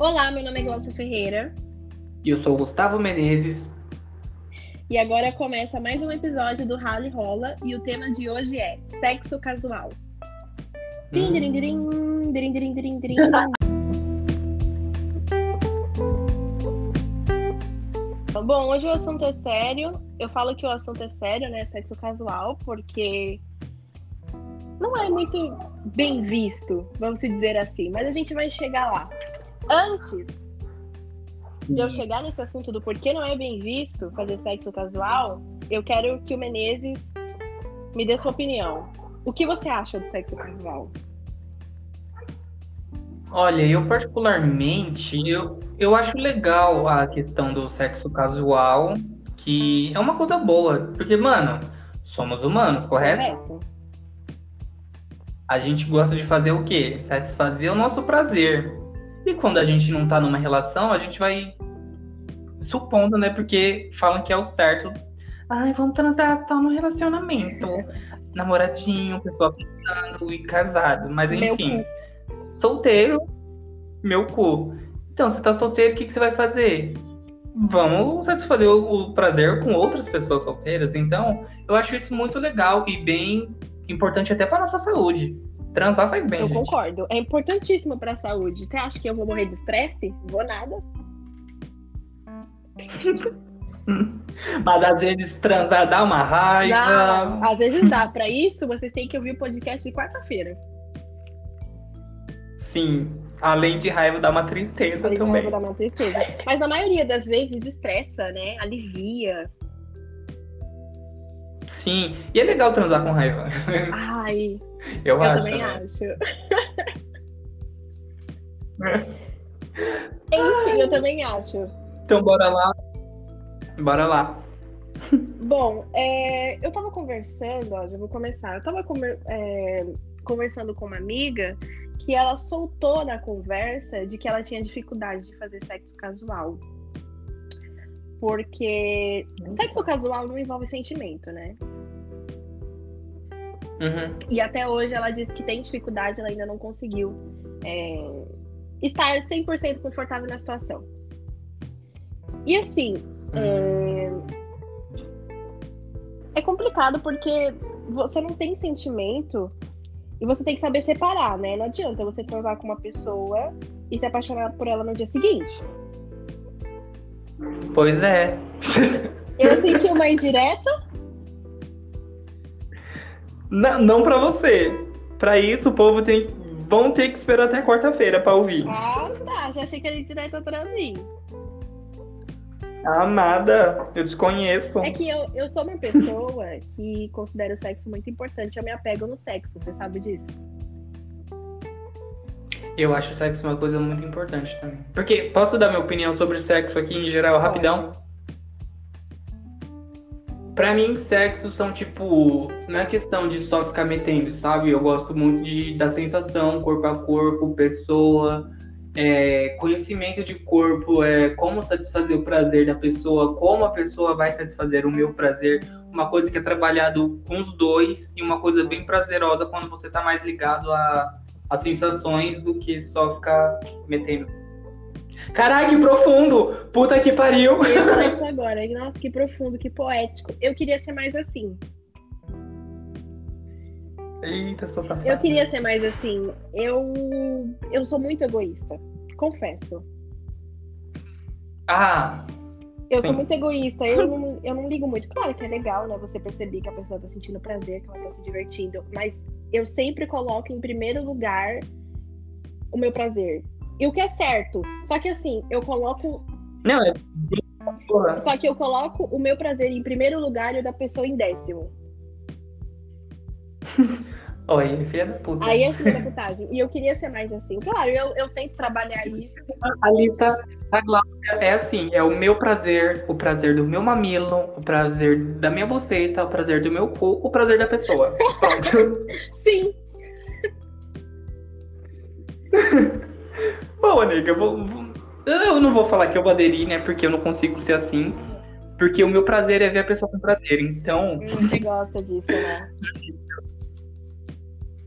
Olá, meu nome é Glaucia Ferreira. E eu sou o Gustavo Menezes. E agora começa mais um episódio do Rally Rola e o tema de hoje é sexo casual. Hum. Dirim, dirim, dirim, dirim. Bom, hoje o assunto é sério. Eu falo que o assunto é sério, né? Sexo casual, porque não é muito bem visto, vamos dizer assim, mas a gente vai chegar lá. Antes de eu chegar nesse assunto do porquê não é bem visto fazer sexo casual, eu quero que o Menezes me dê sua opinião. O que você acha do sexo casual? Olha, eu particularmente, eu, eu acho legal a questão do sexo casual, que é uma coisa boa, porque, mano, somos humanos, correto? correto. A gente gosta de fazer o quê? Satisfazer o nosso prazer. E quando a gente não tá numa relação, a gente vai supondo, né? Porque falam que é o certo. Ai, vamos transar só no relacionamento. Namoradinho, pessoa pensando e casado. Mas enfim, solteiro, meu cu. Então, você tá solteiro, o que, que você vai fazer? Vamos satisfazer o, o prazer com outras pessoas solteiras. Então, eu acho isso muito legal e bem importante até para nossa saúde. Transar faz bem. Eu gente. concordo. É importantíssimo para a saúde. Você acha que eu vou morrer de estresse? Vou nada. Mas às vezes transar dá uma raiva. Dá. Às vezes dá. Para isso, vocês têm que ouvir o podcast de quarta-feira. Sim. Além de raiva, dá uma tristeza Além também. raiva, dá uma tristeza. Mas na maioria das vezes estressa, né? Alivia. Sim. E é legal transar com raiva. Ai. Eu, eu acho. também né? acho. Enfim, eu também acho. Então bora lá. Bora lá. Bom, é, eu tava conversando, ó, já vou começar. Eu tava conver, é, conversando com uma amiga que ela soltou na conversa de que ela tinha dificuldade de fazer sexo casual. Porque sexo casual não envolve sentimento, né? Uhum. E até hoje ela disse que tem dificuldade, ela ainda não conseguiu é, estar 100% confortável na situação. E assim, uhum. é, é complicado porque você não tem sentimento e você tem que saber separar, né? Não adianta você transar com uma pessoa e se apaixonar por ela no dia seguinte. Pois é. Eu senti uma indireta não, não para você. Para isso, o povo tem, vão ter que esperar até quarta-feira para ouvir. Ah, tá. Já achei que era direto atrás mim. Ah, nada. Eu desconheço. É que eu, eu sou uma pessoa que considera o sexo muito importante. Eu me apego no sexo, você sabe disso? Eu acho o sexo uma coisa muito importante também. Porque, posso dar minha opinião sobre sexo aqui em geral, Pode. rapidão? Pra mim, sexo são tipo. Não é questão de só ficar metendo, sabe? Eu gosto muito de, da sensação, corpo a corpo, pessoa, é, conhecimento de corpo, é, como satisfazer o prazer da pessoa, como a pessoa vai satisfazer o meu prazer. Uma coisa que é trabalhado com os dois e uma coisa bem prazerosa quando você tá mais ligado a, a sensações do que só ficar metendo. Caralho, que profundo! Puta que pariu! Eu falei isso agora. Nossa, que profundo, que poético. Eu queria ser mais assim. Eita, sou safada. Eu queria ser mais assim. Eu, eu sou muito egoísta. Confesso. Ah! Eu sim. sou muito egoísta. Eu não, eu não ligo muito. Claro que é legal, né? Você perceber que a pessoa tá sentindo prazer, que ela tá se divertindo. Mas eu sempre coloco em primeiro lugar o meu prazer. E o que é certo. Só que assim, eu coloco. Não, é. Só que eu coloco o meu prazer em primeiro lugar e o da pessoa em décimo. Oi, filha da puta. Aí é filha da putagem. E eu queria ser mais assim. Claro, eu, eu tento trabalhar isso. A lista da Glaucia é assim: é o meu prazer, o prazer do meu mamilo, o prazer da minha boceta, o prazer do meu cu, o prazer da pessoa. Pronto. Sim. Bom, nega, eu, vou, eu não vou falar que eu vou aderir, né? Porque eu não consigo ser assim. Porque o meu prazer é ver a pessoa com prazer. Então. Você gosta disso, né?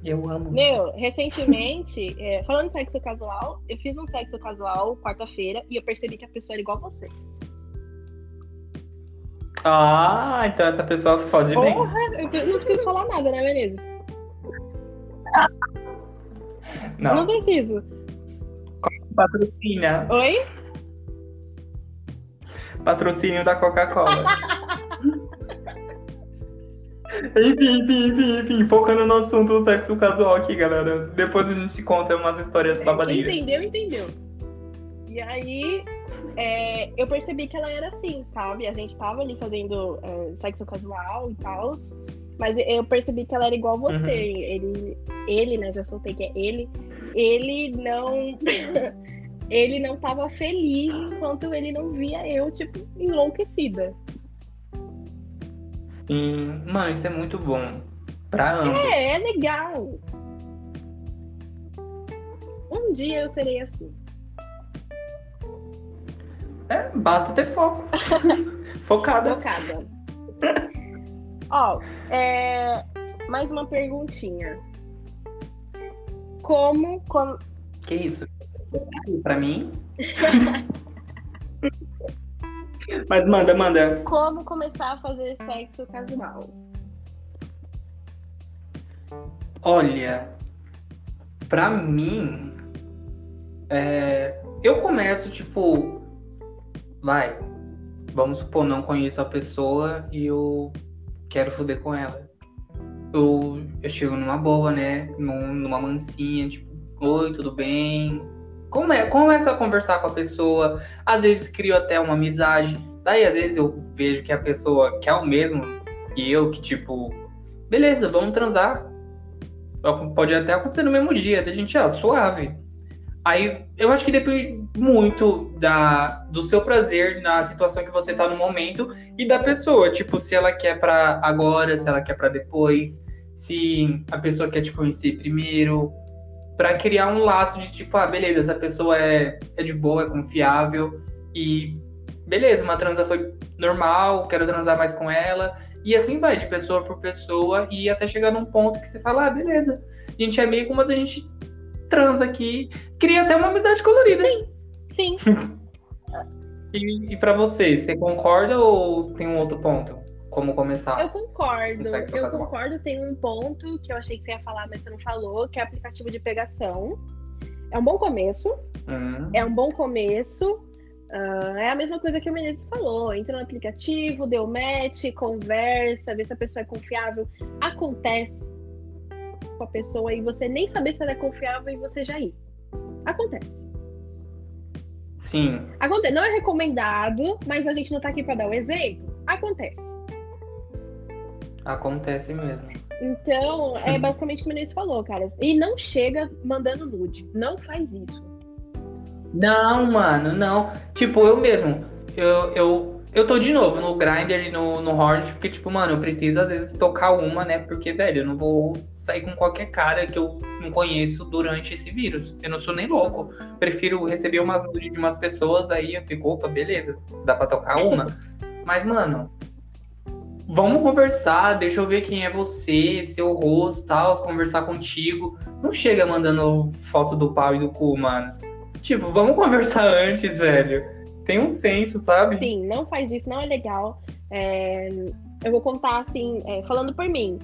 Eu amo. Meu, recentemente, é, falando de sexo casual, eu fiz um sexo casual quarta-feira e eu percebi que a pessoa era igual a você. Ah, então essa pessoa fode bem. Porra, eu não preciso falar nada, né, Menezes? Não. Eu não preciso. Patrocínio. Oi? Patrocínio da Coca-Cola. enfim, enfim, enfim, enfim. Focando no assunto do sexo casual aqui, galera. Depois a gente conta umas histórias Quem babadeiras. entendeu, entendeu. E aí, é, eu percebi que ela era assim, sabe? A gente tava ali fazendo é, sexo casual e tal. Mas eu percebi que ela era igual você. Uhum. Ele, ele, né? Já soltei que é ele. Ele não. ele não tava feliz enquanto ele não via eu, tipo, enlouquecida. Sim. Mano, isso é muito bom. Pra ambos. É, é legal. Um dia eu serei assim. É, basta ter foco. Focada. Trocada. Ó, é, mais uma perguntinha. Como, como. Que isso? Pra mim? Mas manda, manda. Como começar a fazer sexo casual? Olha, pra mim, é, eu começo tipo, vai, vamos supor, não conheço a pessoa e eu quero foder com ela. Eu, eu chego numa boa, né? Num- numa mansinha, tipo, oi, tudo bem? Come, começa a conversar com a pessoa, às vezes crio até uma amizade. Daí, às vezes, eu vejo que a pessoa quer o mesmo que eu, que tipo, beleza, vamos transar. Pode até acontecer no mesmo dia, da gente, ah, suave. Aí eu acho que depende muito da, do seu prazer na situação que você tá no momento e da pessoa. Tipo, se ela quer pra agora, se ela quer pra depois, se a pessoa quer te conhecer primeiro. Pra criar um laço de tipo, ah, beleza, essa pessoa é, é de boa, é confiável e beleza, uma transa foi normal, quero transar mais com ela. E assim vai, de pessoa por pessoa, e até chegar num ponto que você fala, ah, beleza, a gente é amigo, mas a gente transa aqui, cria até uma amizade colorida. Sim. E, e para você, você concorda ou tem um outro ponto? Como começar? Eu concordo. Eu concordo. Tem um ponto que eu achei que você ia falar, mas você não falou, que é aplicativo de pegação. É um bom começo. Hum, É um bom começo. Ah, é a mesma coisa que o Menezes falou. Entra no aplicativo, deu match, conversa, vê se a pessoa é confiável. Acontece com a pessoa e você nem saber se ela é confiável e você já ir. Acontece. sim, Acontece. Não é recomendado, mas a gente não tá aqui pra dar o exemplo. Acontece. Acontece mesmo. Então, é basicamente o que o Menezes falou, cara. E não chega mandando nude. Não faz isso. Não, mano, não. Tipo, eu mesmo, eu, eu, eu tô de novo no Grindr e no, no Hornet, porque, tipo, mano, eu preciso às vezes tocar uma, né? Porque, velho, eu não vou sair com qualquer cara que eu não conheço durante esse vírus. Eu não sou nem louco. Prefiro receber umas nudes de umas pessoas, aí eu fico, opa, beleza, dá pra tocar uma. Mas, mano, vamos conversar, deixa eu ver quem é você, seu rosto e tal, conversar contigo. Não chega mandando foto do pau e do cu, mano. Tipo, vamos conversar antes, velho. Tem um senso, sabe? Sim, não faz isso, não é legal. É, eu vou contar assim, é, falando por mim.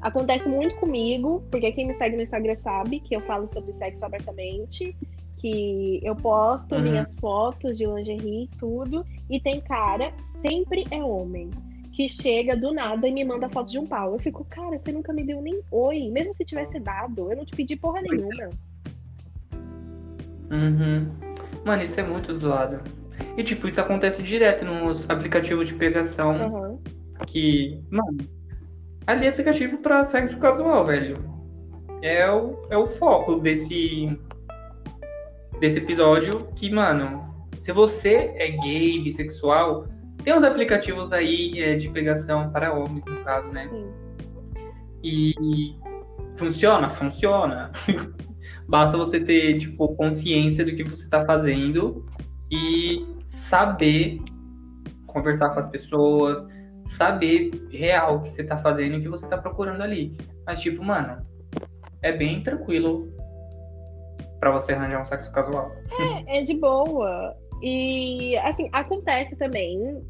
Acontece muito comigo, porque quem me segue no Instagram sabe que eu falo sobre sexo abertamente, que eu posto Uhum. minhas fotos de lingerie, tudo, e tem cara, sempre é homem, que chega do nada e me manda foto de um pau. Eu fico, cara, você nunca me deu nem oi, mesmo se tivesse dado, eu não te pedi porra nenhuma. Uhum. Mano, isso é muito zoado. E, tipo, isso acontece direto nos aplicativos de pegação. Aham. Que, mano, ali é aplicativo pra sexo casual, velho. É o, é o foco desse, desse episódio que, mano, se você é gay, bissexual, tem uns aplicativos aí é, de pegação para homens, no caso, né? Sim. E funciona? Funciona. Basta você ter, tipo, consciência do que você tá fazendo e saber conversar com as pessoas, saber real o que você tá fazendo e o que você tá procurando ali. Mas, tipo, mano, é bem tranquilo para você arranjar um sexo casual. É, é de boa. E, assim, acontece também.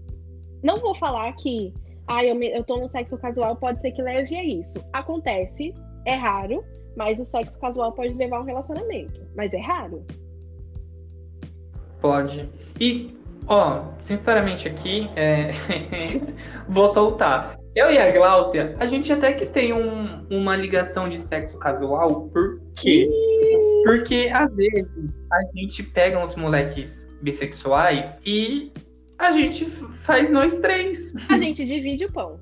Não vou falar que, ah, eu, me, eu tô no sexo casual, pode ser que leve a isso. Acontece, é raro, mas o sexo casual pode levar a um relacionamento. Mas é raro. Pode. E, ó, sinceramente aqui, é... vou soltar. Eu e a Gláucia, a gente até que tem um, uma ligação de sexo casual, por quê? Porque às vezes a gente pega uns moleques bissexuais e a gente faz nós três. A gente divide o pão.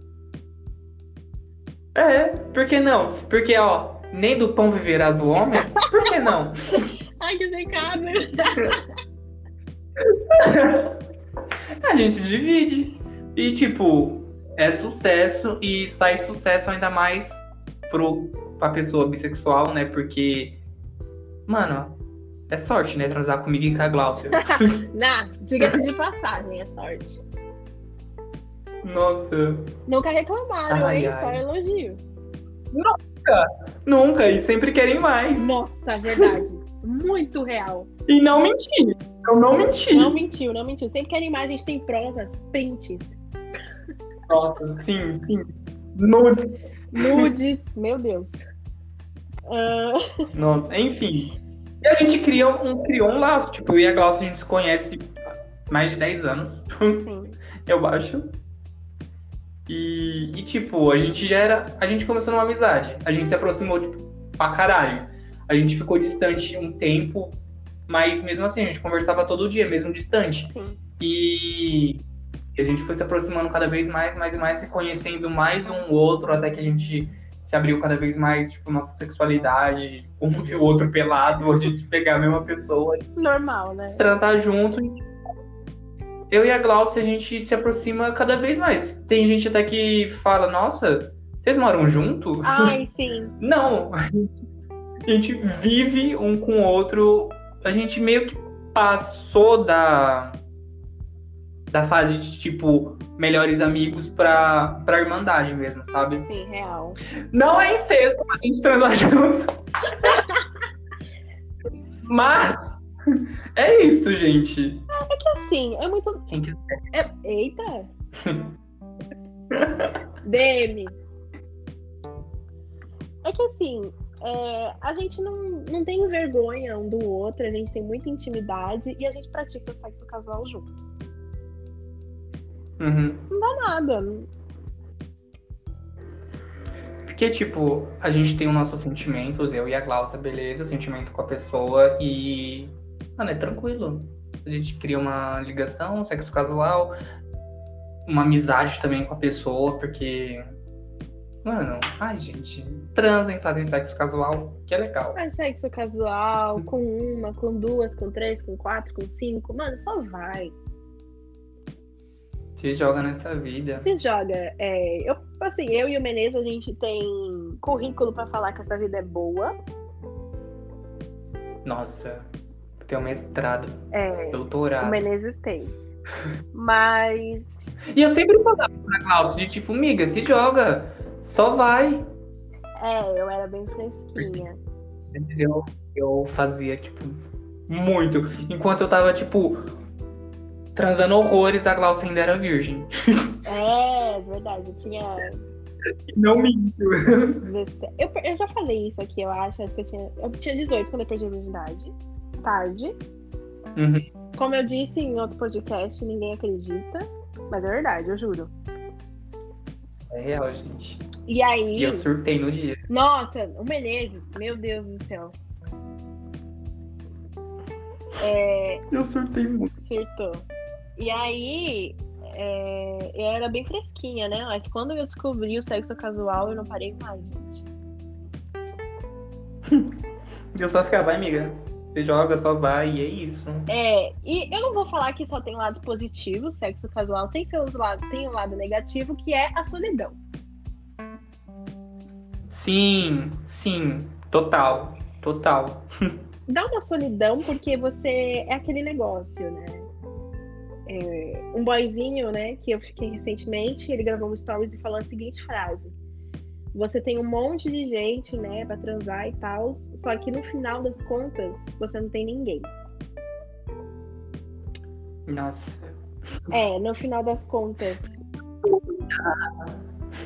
É, por que não? Porque, ó, nem do pão viverás o homem, por que não? Ai, que secado. a gente divide. E, tipo, é sucesso e sai sucesso ainda mais pro, pra pessoa bissexual, né? Porque, mano, é sorte, né? Transar comigo e com a Glaucia. Não, diga-se de passagem, é sorte. Nossa. Nunca reclamaram, ai, hein? Ai. Só elogio. Nunca! Nunca, e sempre querem mais. Nossa, verdade. Muito real. E não mentir. Eu não menti. Não mentiu, não mentiu. Sempre querem mais, a gente tem provas, prints. Nossa, sim, sim. Nudes. Nudes, meu Deus. Uh... Nossa, enfim. E a gente cria um, criou um laço. Tipo, eu e a Glaucia a gente se conhece mais de 10 anos. Sim. eu acho. E, e, tipo, a gente já era. A gente começou numa amizade. A gente se aproximou, tipo, pra caralho. A gente ficou distante um tempo, mas mesmo assim, a gente conversava todo dia, mesmo distante. Sim. E, e a gente foi se aproximando cada vez mais, mais e mais, se conhecendo mais um outro, até que a gente se abriu cada vez mais, tipo, nossa sexualidade, um ver o outro pelado, a gente pegar a mesma pessoa. Normal, né? Tratar junto. Eu e a Glaucia, a gente se aproxima cada vez mais. Tem gente até que fala, nossa, vocês moram junto? Ai, sim. Não, a gente, a gente vive um com o outro. A gente meio que passou da da fase de tipo melhores amigos pra, pra irmandade mesmo, sabe? Sim, real. Não é incesto a gente transar junto. Mas é isso, gente. É que assim, é muito. Quem quiser. É... Eita! DM. É que assim, é, a gente não, não tem vergonha um do outro, a gente tem muita intimidade e a gente pratica o sexo casual junto. Uhum. Não dá nada. Porque, tipo, a gente tem os nossos sentimentos, eu e a Glaucia, beleza, sentimento com a pessoa e. Mano, é tranquilo. A gente cria uma ligação, sexo casual, uma amizade também com a pessoa, porque. Mano, ai, gente, transem, fazem sexo casual, que é legal. Faz sexo casual, com uma, com duas, com três, com quatro, com cinco, mano, só vai. Se joga nessa vida. Se joga. É, eu, assim, eu e o Menezes, a gente tem currículo para falar que essa vida é boa. Nossa, tem um mestrado. É. Doutorado. O Menezes tem. Mas. E eu sempre falava pra de tipo, miga, se joga. Só vai. É, eu era bem fresquinha. Eu, eu fazia, tipo, muito. Enquanto eu tava, tipo, transando horrores, a Glaucia ainda era virgem. É, verdade. Eu tinha. Não minto. Eu, eu já falei isso aqui, eu acho. Acho que eu tinha. Eu tinha 18 quando eu perdi a virgindade. Tarde. Uhum. Como eu disse em outro podcast, ninguém acredita. Mas é verdade, eu juro. É real, gente. E aí. E eu surtei no dia. Nossa, o Menezes, meu Deus do céu. É... Eu surtei muito. Surtou. E aí, é, eu era bem fresquinha, né? Mas quando eu descobri o sexo casual, eu não parei mais, gente. eu só ficava, vai, amiga. Você joga, só vai, e é isso. É, e eu não vou falar que só tem lado positivo, sexo casual tem seus lados, tem um lado negativo, que é a solidão. Sim, sim, total, total. Dá uma solidão porque você é aquele negócio, né? É, um boyzinho, né, que eu fiquei recentemente, ele gravou um stories e falou a seguinte frase: você tem um monte de gente, né, pra transar e tal, só que no final das contas, você não tem ninguém. Nossa. É, no final das contas.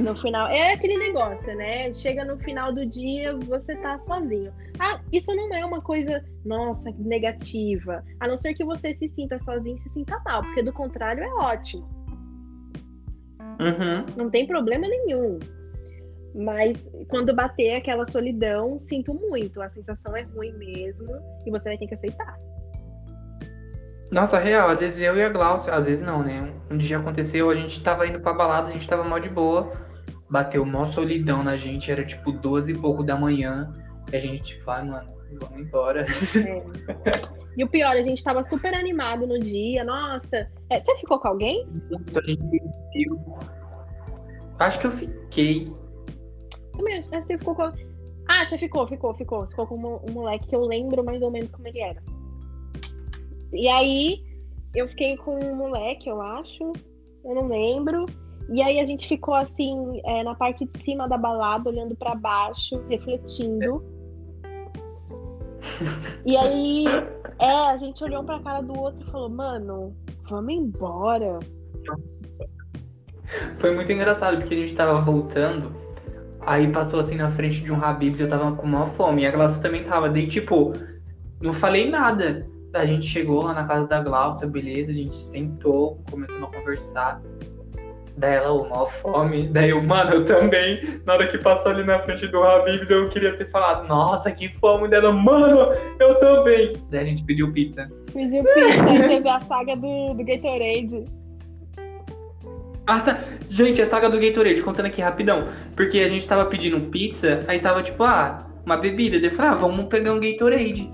No final. É aquele negócio, né? Chega no final do dia, você tá sozinho. Ah, isso não é uma coisa, nossa, negativa. A não ser que você se sinta sozinho e se sinta mal, porque do contrário é ótimo. Uhum. Não tem problema nenhum. Mas quando bater aquela solidão, sinto muito. A sensação é ruim mesmo e você vai ter que aceitar. Nossa, real, às vezes eu e a Glaucia, às vezes não, né? Um dia aconteceu, a gente tava indo pra balada, a gente tava mal de boa, bateu mó solidão na gente, era tipo duas e pouco da manhã, e a gente tipo, ah, mano, vamos embora. É. E o pior, a gente tava super animado no dia, nossa. É, você ficou com alguém? A gente viu. Acho que eu fiquei. Também, acho que você ficou com. Ah, você ficou, ficou, ficou. Ficou com um moleque que eu lembro mais ou menos como ele era. E aí, eu fiquei com um moleque, eu acho. Eu não lembro. E aí a gente ficou assim, é, na parte de cima da balada, olhando para baixo, refletindo. E aí, é, a gente olhou pra cara do outro e falou, mano, vamos embora. Foi muito engraçado, porque a gente tava voltando, aí passou assim na frente de um Habib's e eu tava com maior fome. E a Glaucia também tava. Daí, tipo, não falei nada. A gente chegou lá na casa da Glaucia, beleza, a gente sentou, começamos a conversar. Daí ela, o maior fome. Daí eu, mano, eu também. Na hora que passou ali na frente do Habib's, eu queria ter falado, nossa, que fome dela, mano, eu também. Daí a gente pediu pizza. Pediu pizza, teve a saga do, do Gatorade. Ah, tá. Gente, a saga do Gatorade, contando aqui rapidão. Porque a gente tava pedindo pizza, aí tava tipo, ah, uma bebida. Daí eu falei, ah, vamos pegar um Gatorade.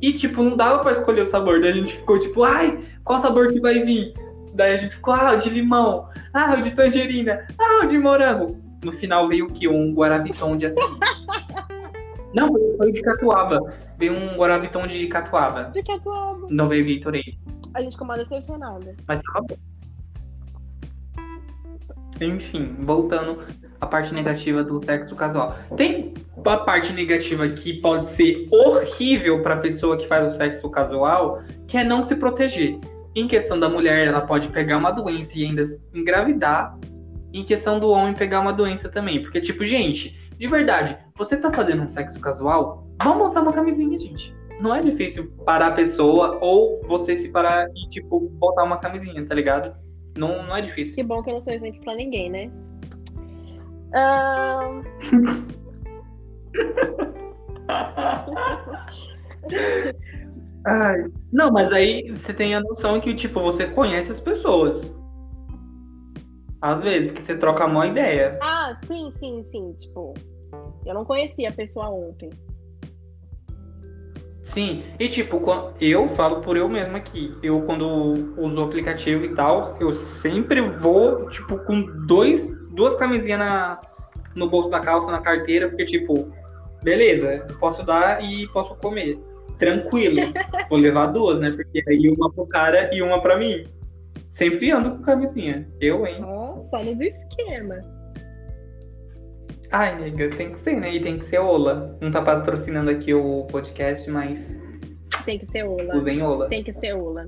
E, tipo, não dava pra escolher o sabor. Daí a gente ficou tipo, ai, qual sabor que vai vir? Daí a gente ficou, ah, o de limão, ah, o de tangerina, ah, o de morango. No final veio o que? Um Guaraviton de. Não, foi de catuaba. Veio um Guaraviton de catuaba. De catuaba. Não veio Gatorade. A gente ficou mal decepcionada. Mas tava bom. Enfim, voltando à parte negativa do sexo casual. Tem a parte negativa que pode ser horrível para a pessoa que faz o sexo casual, que é não se proteger. Em questão da mulher, ela pode pegar uma doença e ainda engravidar. Em questão do homem, pegar uma doença também. Porque, tipo, gente, de verdade, você tá fazendo um sexo casual? Vamos usar uma camisinha, gente. Não é difícil parar a pessoa ou você se parar e, tipo, botar uma camisinha, tá ligado? Não, não é difícil. Que bom que eu não sou exemplo pra ninguém, né? Ahn. Ai, não, mas aí você tem a noção que, tipo, você conhece as pessoas. Às vezes, porque você troca a maior ideia. Ah, sim, sim, sim. Tipo, eu não conhecia a pessoa ontem. Sim, e tipo, eu falo por eu mesmo aqui. Eu, quando uso o aplicativo e tal, eu sempre vou, tipo, com dois, duas camisinhas na, no bolso da calça, na carteira, porque, tipo, beleza, posso dar e posso comer. Tranquilo. Vou levar duas, né? Porque aí uma pro cara e uma pra mim. Sempre ando com camisinha. Eu, hein? Ó, só nos esquema. Ai, nega, tem que ser, né? E tem que ser Ola. Não tá patrocinando aqui o podcast, mas Tem que ser Ola. usem Ola. Tem que ser Ola.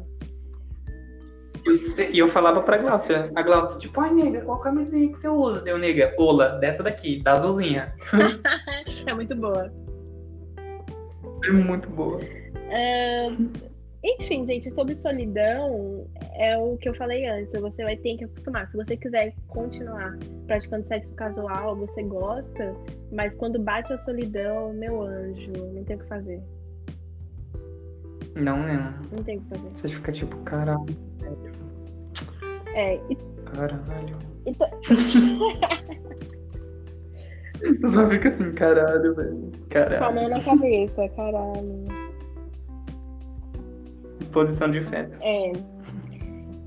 Eu E eu falava pra Glaucia. A Glaucia, tipo, ai, nega, qual camisinha que você usa? Deu, nega, Ola, dessa daqui, da azulzinha. É muito boa. É muito boa. Enfim, gente, sobre solidão, é o que eu falei antes. Você vai ter que acostumar. Se você quiser continuar praticando sexo casual, você gosta, mas quando bate a solidão, meu anjo, não tem o que fazer. Não, né? Não tem o que fazer. Você fica tipo, caralho, É, e, caralho. e Tu só fica assim, caralho, velho. com a mão Caralho. na cabeça, caralho. Posição de feto. É.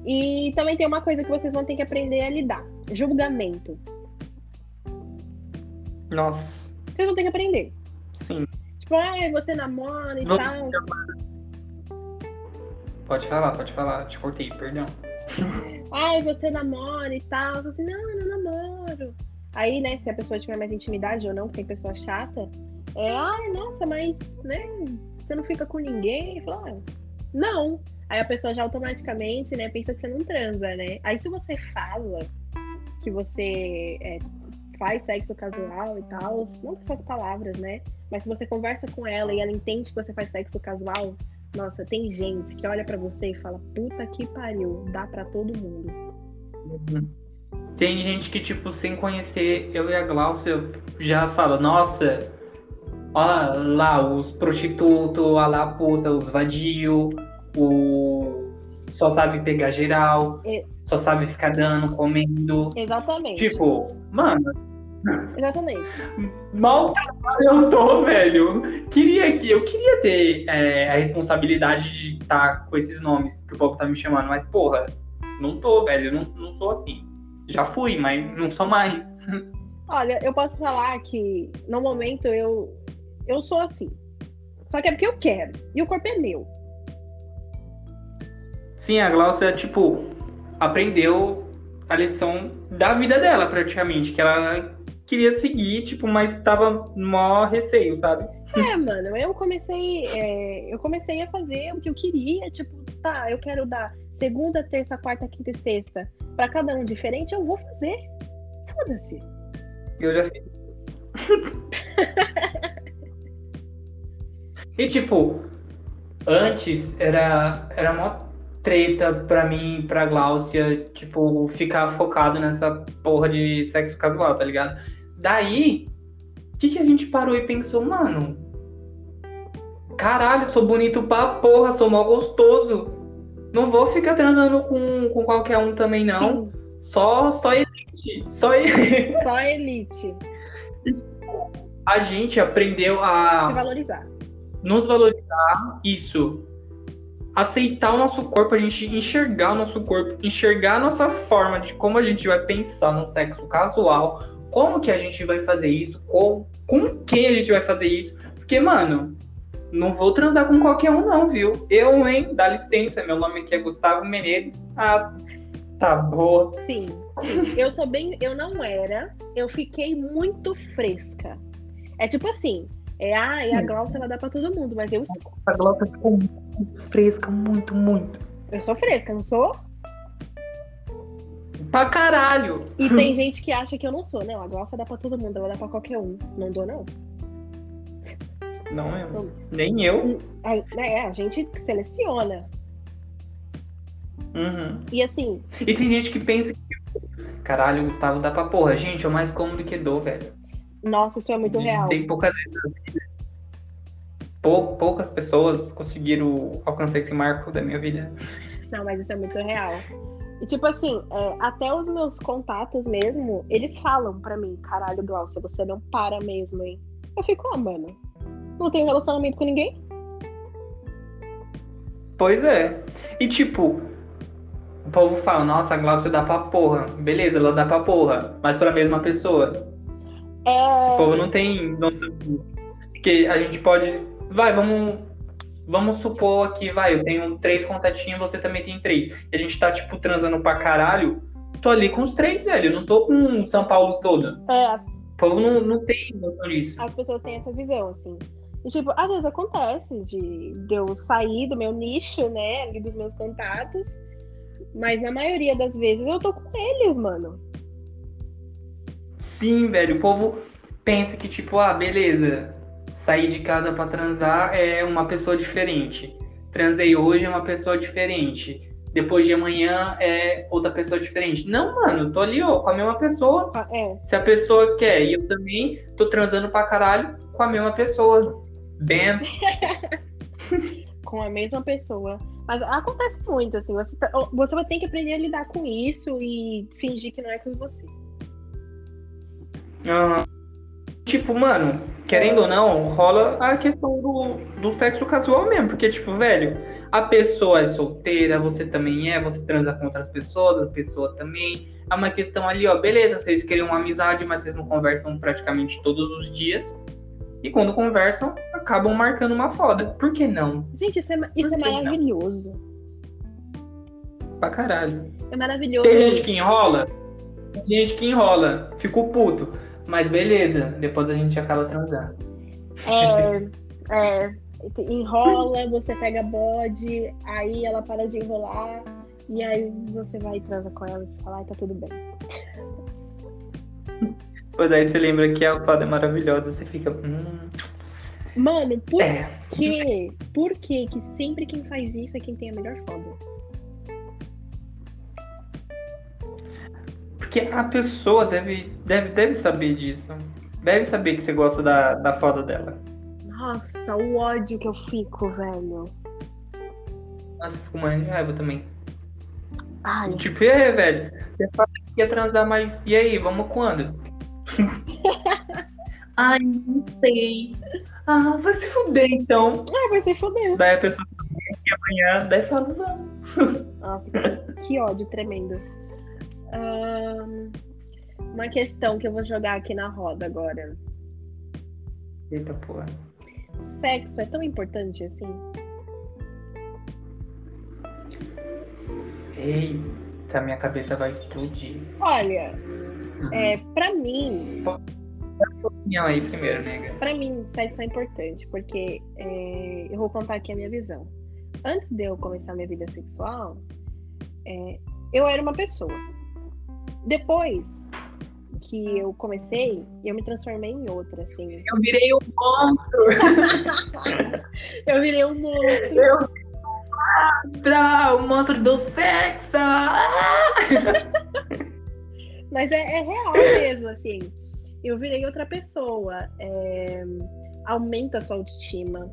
E também tem uma coisa que vocês vão ter que aprender a lidar: julgamento. Nossa, Vocês vão ter que aprender. sim. Tipo, ah, você namora e Vamos tal. Pode falar, pode falar. Te cortei, perdão. Ai, você namora e tal. Assim, não, eu não namoro. Aí, né, se a pessoa tiver mais intimidade ou não, porque tem pessoa chata, é, ai, nossa, mas, né, você não fica com ninguém? Fala, ah, não. Aí a pessoa já automaticamente, né, pensa que você não transa, né? Aí se você fala que você é, faz sexo casual e tal, não com essas palavras, né? Mas se você conversa com ela e ela entende que você faz sexo casual, nossa, tem gente que olha para você e fala, puta que pariu, dá para todo mundo. Uhum. Tem gente que, tipo, sem conhecer eu e a Glaucia, já fala, nossa, olha lá os prostitutos, olha lá a puta, os vadio, o só sabe pegar geral, é... só sabe ficar dando, comendo. Exatamente. Tipo, mano. Exatamente. Mal eu tô, velho. Queria, eu queria ter é, a responsabilidade de estar tá com esses nomes que o povo tá me chamando, mas porra, não tô, velho. Não, não sou assim. Já fui, mas não sou mais. Olha, eu posso falar que no momento eu, eu sou assim. Só que é porque eu quero. E o corpo é meu. Sim, a Glaucia, tipo, aprendeu a lição da vida dela, praticamente. Que ela queria seguir, tipo, mas tava mó receio, sabe? É, mano, eu comecei, é, eu comecei a fazer o que eu queria, tipo, tá, eu quero dar segunda, terça, quarta, quinta e sexta para cada um diferente, eu vou fazer. Foda-se. Eu já fiz. e tipo, antes era, era mó treta pra mim, pra Gláucia, tipo, ficar focado nessa porra de sexo casual, tá ligado? Daí, o que, que a gente parou e pensou, mano? Caralho, sou bonito pra porra, sou mó gostoso. Não vou ficar transando com, com qualquer um também, não. Só, só elite. Só, só elite. A gente aprendeu a. Se valorizar. Nos valorizar, isso. Aceitar o nosso corpo, a gente enxergar o nosso corpo, enxergar a nossa forma de como a gente vai pensar no sexo casual, como que a gente vai fazer isso, com, com quem a gente vai fazer isso. Porque, mano, não vou transar com qualquer um, não, viu? Eu, hein? Dá licença, meu nome aqui é Gustavo Menezes. Ah, tá boa. Sim, sim. Eu sou bem. Eu não era, eu fiquei muito fresca. É tipo assim, é, ah, e a Glaucia ela dá pra todo mundo, mas eu. A Glaucia ficou muito fresca, muito, muito. Eu sou fresca, não sou? Pra caralho! E tem gente que acha que eu não sou. Não, a Glaucia dá pra todo mundo, ela dá pra qualquer um. Não dou, não. Não é. Nem eu. É, a gente seleciona. Uhum. E assim. E tem gente que pensa que. Caralho, o Gustavo dá pra porra. Gente, é o mais cômodo que dou, velho. Nossa, isso é muito real. Tem poucas Pou, poucas pessoas conseguiram alcançar esse marco da minha vida. Não, mas isso é muito real. E tipo assim, é, até os meus contatos mesmo, eles falam pra mim, caralho, Glaucia, você não para mesmo, hein? Eu fico, ah, mano, não tenho relacionamento com ninguém. Pois é. E tipo, o povo fala, nossa, a Glaucia dá pra porra. Beleza, ela dá pra porra, mas pra mesma pessoa. É... O povo não tem noção. Porque a gente pode. Vai, vamos. Vamos supor aqui, vai, eu tenho três contatinhos, você também tem três. E a gente tá, tipo, transando pra caralho. Tô ali com os três, velho. Não tô com São Paulo todo. É. O povo não, não tem noção disso. As pessoas têm essa visão, assim. E, tipo, às vezes acontece de, de eu sair do meu nicho, né, ali dos meus contatos, mas na maioria das vezes eu tô com eles, mano. Sim, velho, o povo pensa que, tipo, ah, beleza, sair de casa para transar é uma pessoa diferente. Transei hoje é uma pessoa diferente. Depois de amanhã é outra pessoa diferente. Não, mano, tô ali, ó, com a mesma pessoa. Ah, é. Se a pessoa quer e eu também tô transando pra caralho com a mesma pessoa. Bem. com a mesma pessoa. Mas acontece muito, assim. Você, tá, você vai ter que aprender a lidar com isso e fingir que não é com você. Uhum. Tipo, mano, querendo ou não, rola a questão do, do sexo casual mesmo. Porque, tipo, velho, a pessoa é solteira, você também é, você transa com outras pessoas, a pessoa também. É uma questão ali, ó, beleza, vocês querem uma amizade, mas vocês não conversam praticamente todos os dias. E quando conversam, acabam marcando uma foda. Por que não? Gente, isso é, isso é maravilhoso. Não? Pra caralho. É maravilhoso. Tem gente que enrola? Tem gente que enrola, fico puto. Mas beleza, depois a gente acaba transando. É, é, enrola, você pega bode, aí ela para de enrolar, e aí você vai e transa com ela e fala, ai, tá tudo bem. Pois aí você lembra que a foda é maravilhosa, você fica. Hum. Mano, por é. quê? Por quê que sempre quem faz isso é quem tem a melhor foda? Porque a pessoa deve, deve, deve saber disso. Deve saber que você gosta da, da foda dela. Nossa, o ódio que eu fico, velho. Nossa, eu fico mais de raiva também. Ai. Tipo, e aí, velho? Você fala que ia transar, mas e aí, vamos quando? Ai, não sei. Ah, vai se fuder então. Ah, vai se fuder. Daí a pessoa que amanhã, daí fala, vamos. Nossa, que ódio tremendo uma questão que eu vou jogar aqui na roda agora. Eita porra. Sexo é tão importante assim? Eita, minha cabeça vai explodir. Olha, uhum. é, pra mim. Opinião aí primeiro, nega. Pra mim, sexo é importante, porque é, eu vou contar aqui a minha visão. Antes de eu começar minha vida sexual, é, eu era uma pessoa depois que eu comecei, eu me transformei em outra, assim. Eu virei um monstro! eu virei um monstro! Eu monstro! O monstro do sexo! Mas é, é, real mesmo, assim. Eu virei outra pessoa. É, aumenta a sua autoestima.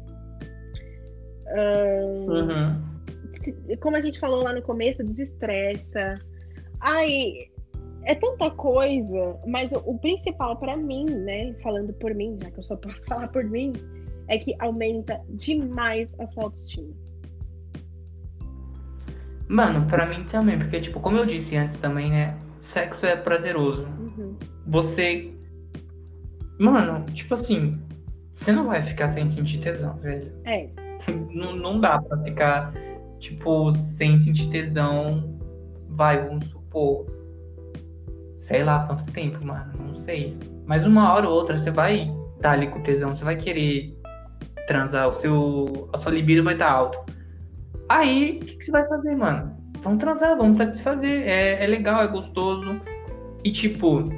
uhum. Como a gente falou lá no começo, desestressa. Ai, é tanta coisa, mas o, o principal para mim, né, falando por mim, já que eu só posso falar por mim, é que aumenta demais a sua autoestima. Mano, para mim também, porque tipo, como eu disse antes também, né, sexo é prazeroso. Uhum. Você Mano, tipo assim, você não vai ficar sem sentir tesão, velho. É. Não, não dá pra ficar, tipo, sem sentir tesão. Vai, vamos supor, sei lá quanto tempo, mano, não sei. Mas uma hora ou outra você vai estar tá ali com tesão, você vai querer transar, o seu, a sua libido vai estar tá alto. Aí, o que, que, você vai fazer, mano? Vamos transar, vamos satisfazer. É, é legal, é gostoso. E tipo,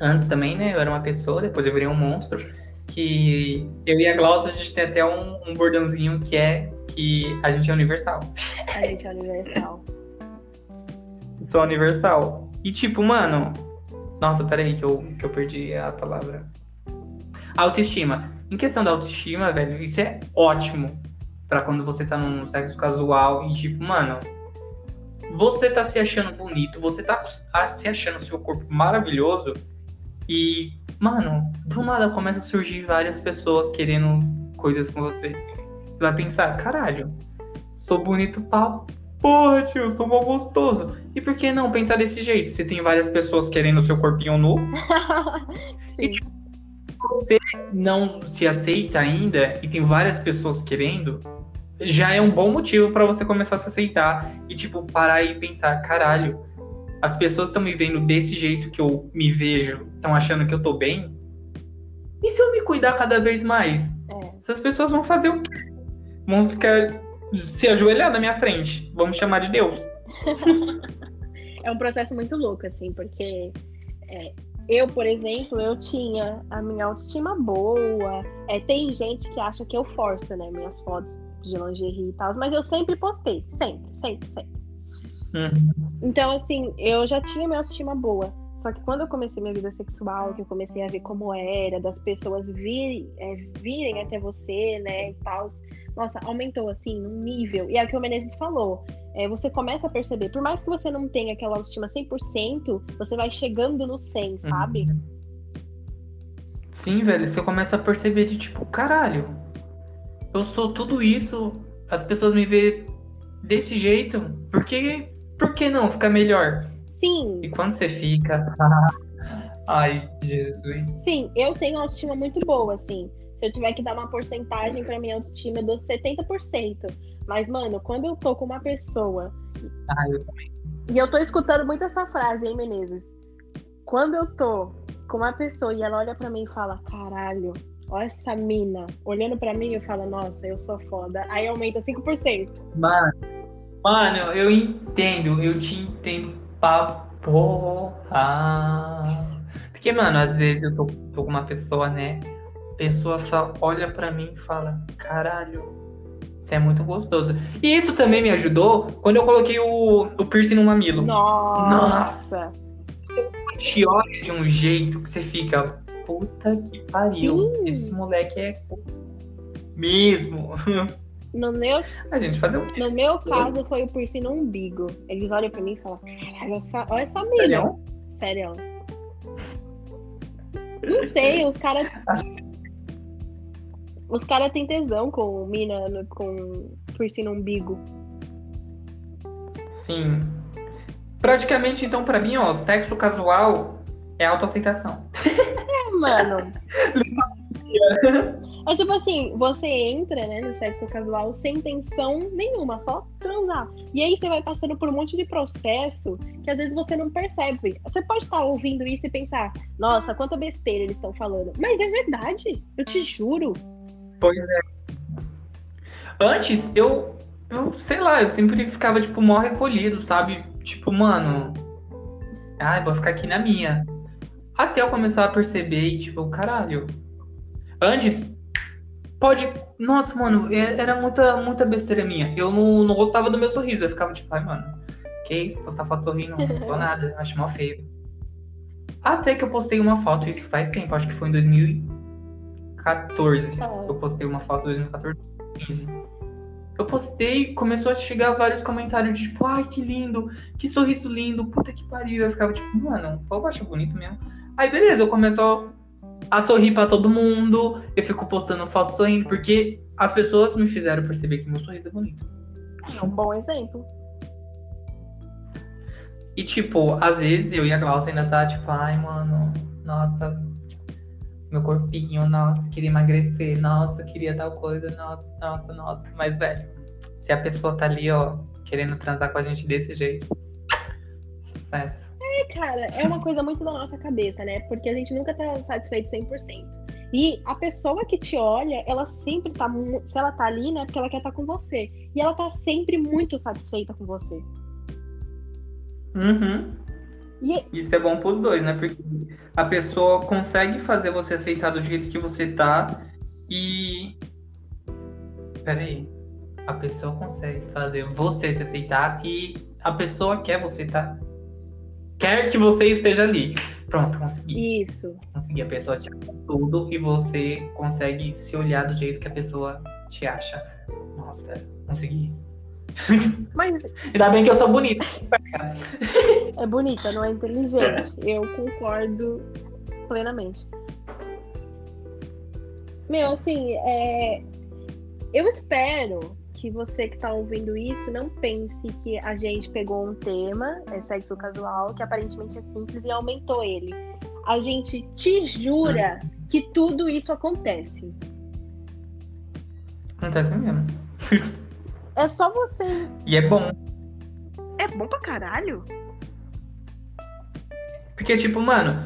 antes também, né? Eu era uma pessoa, depois eu virei um monstro. Que eu e a Glaucia, a gente tem até um, um bordãozinho que é que a gente é universal. A gente é universal. Sou universal. E tipo, mano. Nossa, peraí que eu, que eu perdi a palavra. Autoestima. Em questão da autoestima, velho, isso é ótimo para quando você tá num sexo casual e tipo, mano, você tá se achando bonito, você tá se achando seu corpo maravilhoso e, mano, do nada começa a surgir várias pessoas querendo coisas com você. Você vai pensar, caralho, sou bonito pra Porra, tio, eu sou mal gostoso. E por que não pensar desse jeito? Se tem várias pessoas querendo o seu corpinho nu. e tipo, você não se aceita ainda e tem várias pessoas querendo, já é um bom motivo para você começar a se aceitar e tipo parar e pensar, caralho, as pessoas estão me vendo desse jeito que eu me vejo, estão achando que eu tô bem. E se eu me cuidar cada vez mais? É. Essas pessoas vão fazer o quê? Vão ficar se ajoelhar na minha frente. Vamos chamar de Deus. é um processo muito louco, assim, porque é, eu, por exemplo, eu tinha a minha autoestima boa. É, tem gente que acha que eu forço, né? Minhas fotos de lingerie e tal, mas eu sempre postei. Sempre, sempre, sempre. Uhum. Então, assim, eu já tinha minha autoestima boa. Só que quando eu comecei minha vida sexual, que eu comecei a ver como era, das pessoas virem, é, virem até você, né, e tal, nossa, aumentou assim, num nível. E é o que o Menezes falou. É, você começa a perceber, por mais que você não tenha aquela autoestima 100%, você vai chegando no 100, sabe? Uhum. Sim, velho, você começa a perceber de tipo, caralho, eu sou tudo isso, as pessoas me veem desse jeito, por que, por que não ficar melhor? Sim. E quando você fica. Ai, Jesus. Sim, eu tenho autoestima muito boa, assim. Se eu tiver que dar uma porcentagem para minha autoestima, eu dou 70%. Mas, mano, quando eu tô com uma pessoa. Ah, eu também. E eu tô escutando muito essa frase, hein, Menezes? quando eu tô com uma pessoa e ela olha para mim e fala, caralho, olha essa mina, olhando para mim eu falo, nossa, eu sou foda, aí aumenta 5%. Mano, mano, eu entendo, eu te entendo pra porra. Porque, mano, às vezes eu tô, tô com uma pessoa, né? A pessoa só olha pra mim e fala, caralho, você é muito gostoso. E isso também me ajudou quando eu coloquei o, o piercing no mamilo. Nossa! Te olha de um jeito que você fica, puta que pariu. Sim. Esse moleque é mesmo. No meu, a gente fazer quê? No meu caso, foi o piercing no umbigo. Eles olham pra mim e falam: Caralho, essa, olha essa mina. Sério? Não sei, os caras. Os caras têm tesão com mina com piercing no umbigo. Sim. Praticamente, então, pra mim, ó, sexo casual é autoaceitação. É, mano. É tipo assim, você entra, né, no sexo casual sem intenção nenhuma, só transar. E aí você vai passando por um monte de processo que às vezes você não percebe. Você pode estar ouvindo isso e pensar, nossa, quanta besteira eles estão falando. Mas é verdade, eu te juro. Pois é. Antes, eu, eu sei lá, eu sempre ficava, tipo, mó recolhido, sabe? Tipo, mano, ai, vou ficar aqui na minha. Até eu começar a perceber, tipo, caralho. Antes, pode. Nossa, mano, é, era muita, muita besteira minha. Eu não, não gostava do meu sorriso. Eu ficava tipo, ai, mano, que isso? Postar foto sorrindo? Não vou nada. Acho mal feio. Até que eu postei uma foto, isso faz tempo, acho que foi em 2014. Eu postei uma foto em 2014, 2015. Eu postei, começou a chegar vários comentários de tipo, ai que lindo, que sorriso lindo, puta que pariu. Eu ficava tipo, mano, eu acho bonito mesmo. Aí beleza, eu começou a sorrir para todo mundo. Eu fico postando foto sorrindo, porque as pessoas me fizeram perceber que meu sorriso é bonito. É um bom exemplo. E tipo, às vezes eu e a Glaucia ainda tá tipo, ai, mano, nossa, meu corpinho, nossa, queria emagrecer, nossa, queria tal coisa, nossa, nossa, nossa. Mas, velho, se a pessoa tá ali, ó, querendo transar com a gente desse jeito, sucesso. É, cara, é uma coisa muito da nossa cabeça, né? Porque a gente nunca tá satisfeito 100%. E a pessoa que te olha, ela sempre tá. Se ela tá ali, né? Porque ela quer estar tá com você. E ela tá sempre muito satisfeita com você. Uhum. E... Isso é bom pros dois, né? Porque a pessoa consegue fazer você aceitar do jeito que você tá e. Peraí. A pessoa consegue fazer você se aceitar e a pessoa quer você tá quer que você esteja ali. Pronto, consegui. Isso. Consegui. A pessoa te acha tudo e você consegue se olhar do jeito que a pessoa te acha. Nossa, consegui. Mas. Ainda bem que eu sou bonita. É bonita, não é inteligente. Eu concordo plenamente. Meu, assim, é... eu espero que você que está ouvindo isso não pense que a gente pegou um tema, é sexo casual, que aparentemente é simples e aumentou ele. A gente te jura que tudo isso acontece. Acontece mesmo. É só você. E é bom. É bom pra caralho. Porque, tipo, mano,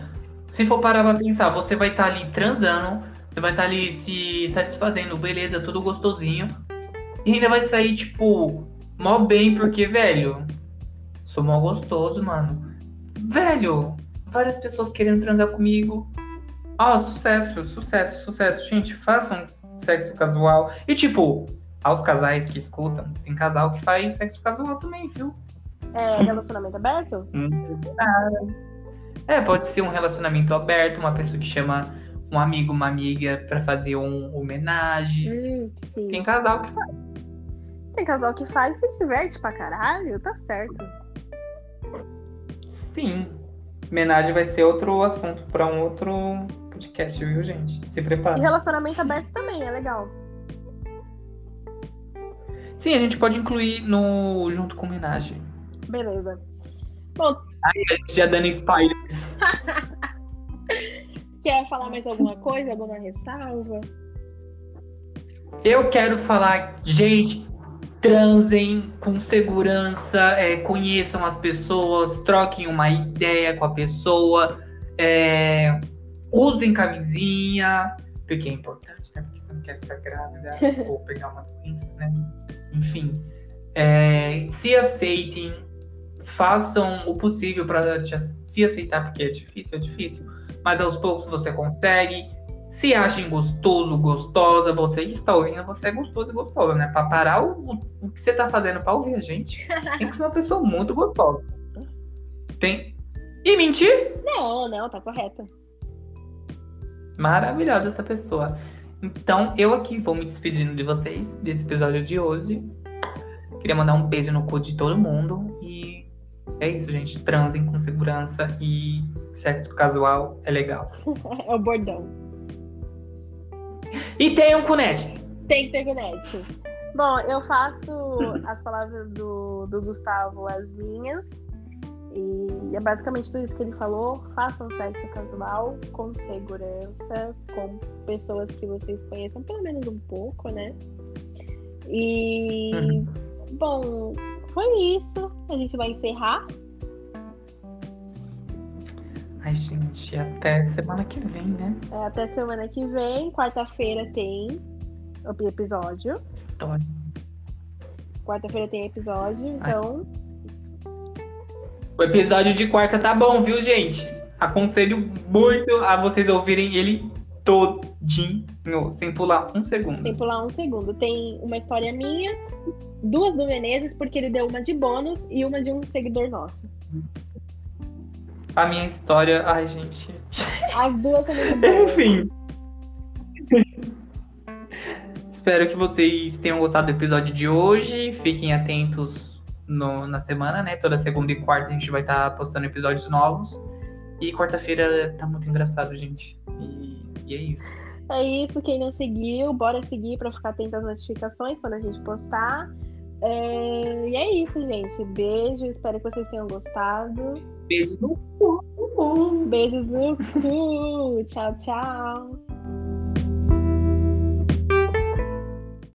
se for parar pra pensar, você vai estar tá ali transando, você vai estar tá ali se satisfazendo, beleza, tudo gostosinho. E ainda vai sair, tipo, mó bem, porque, velho, sou mó gostoso, mano. Velho, várias pessoas querendo transar comigo. Ah, sucesso, sucesso, sucesso. Gente, façam sexo casual. E, tipo, aos casais que escutam, tem casal que faz sexo casual também, viu? É relacionamento aberto? Hum, é, pode ser um relacionamento aberto, uma pessoa que chama um amigo, uma amiga para fazer um homenagem. Hum, tem casal que faz. Tem casal que faz e se diverte pra caralho, tá certo. Sim. Homenagem vai ser outro assunto para um outro podcast, viu, gente? Se prepara. E relacionamento aberto também é legal. Sim, a gente pode incluir no junto com homenagem. Beleza. Bom. Aí, já dando spoiler. Quer falar mais alguma coisa? Alguma ressalva? Eu quero falar, gente, transem com segurança, é, conheçam as pessoas, troquem uma ideia com a pessoa, É, usem camisinha, porque é importante, né? Porque você não quer ficar grávida ou pegar uma doença, né? Enfim, é, se aceitem, façam o possível para se aceitar, porque é difícil, é difícil, mas aos poucos você consegue. Se achem gostoso, gostosa, você está ouvindo, você é gostoso e gostosa, né? Para parar o, o que você está fazendo para ouvir a gente, tem que ser uma pessoa muito gostosa. Tem. E mentir? Não, não, tá correta. Maravilhosa essa pessoa. Então, eu aqui vou me despedindo de vocês desse episódio de hoje. Queria mandar um beijo no cu de todo mundo. E é isso, gente. Transem com segurança e sexo casual é legal. é o bordão. E tem um cunete. Tem que ter. Bom, eu faço as palavras do, do Gustavo as minhas. E é basicamente tudo isso que ele falou. Façam sexo casual com segurança, com pessoas que vocês conheçam pelo menos um pouco, né? E uhum. bom, foi isso. A gente vai encerrar. Ai, gente, até semana que vem, né? É, até semana que vem. Quarta-feira tem o episódio. História. Quarta-feira tem episódio, então. Ai. O episódio de quarta tá bom, viu, gente? Aconselho muito a vocês ouvirem ele todinho, sem pular um segundo. Sem pular um segundo. Tem uma história minha, duas do Menezes, porque ele deu uma de bônus e uma de um seguidor nosso. A minha história, ai, gente. As duas são muito boas. Enfim. Espero que vocês tenham gostado do episódio de hoje. Fiquem atentos no, na semana, né? Toda segunda e quarta a gente vai estar tá postando episódios novos. E quarta-feira tá muito engraçado, gente. E, e, é isso. É isso, quem não seguiu, bora seguir para ficar atento às notificações quando a gente postar. É... E é isso, gente. Beijo, espero que vocês tenham gostado. Beijos no cu. Beijos no cu. tchau, tchau.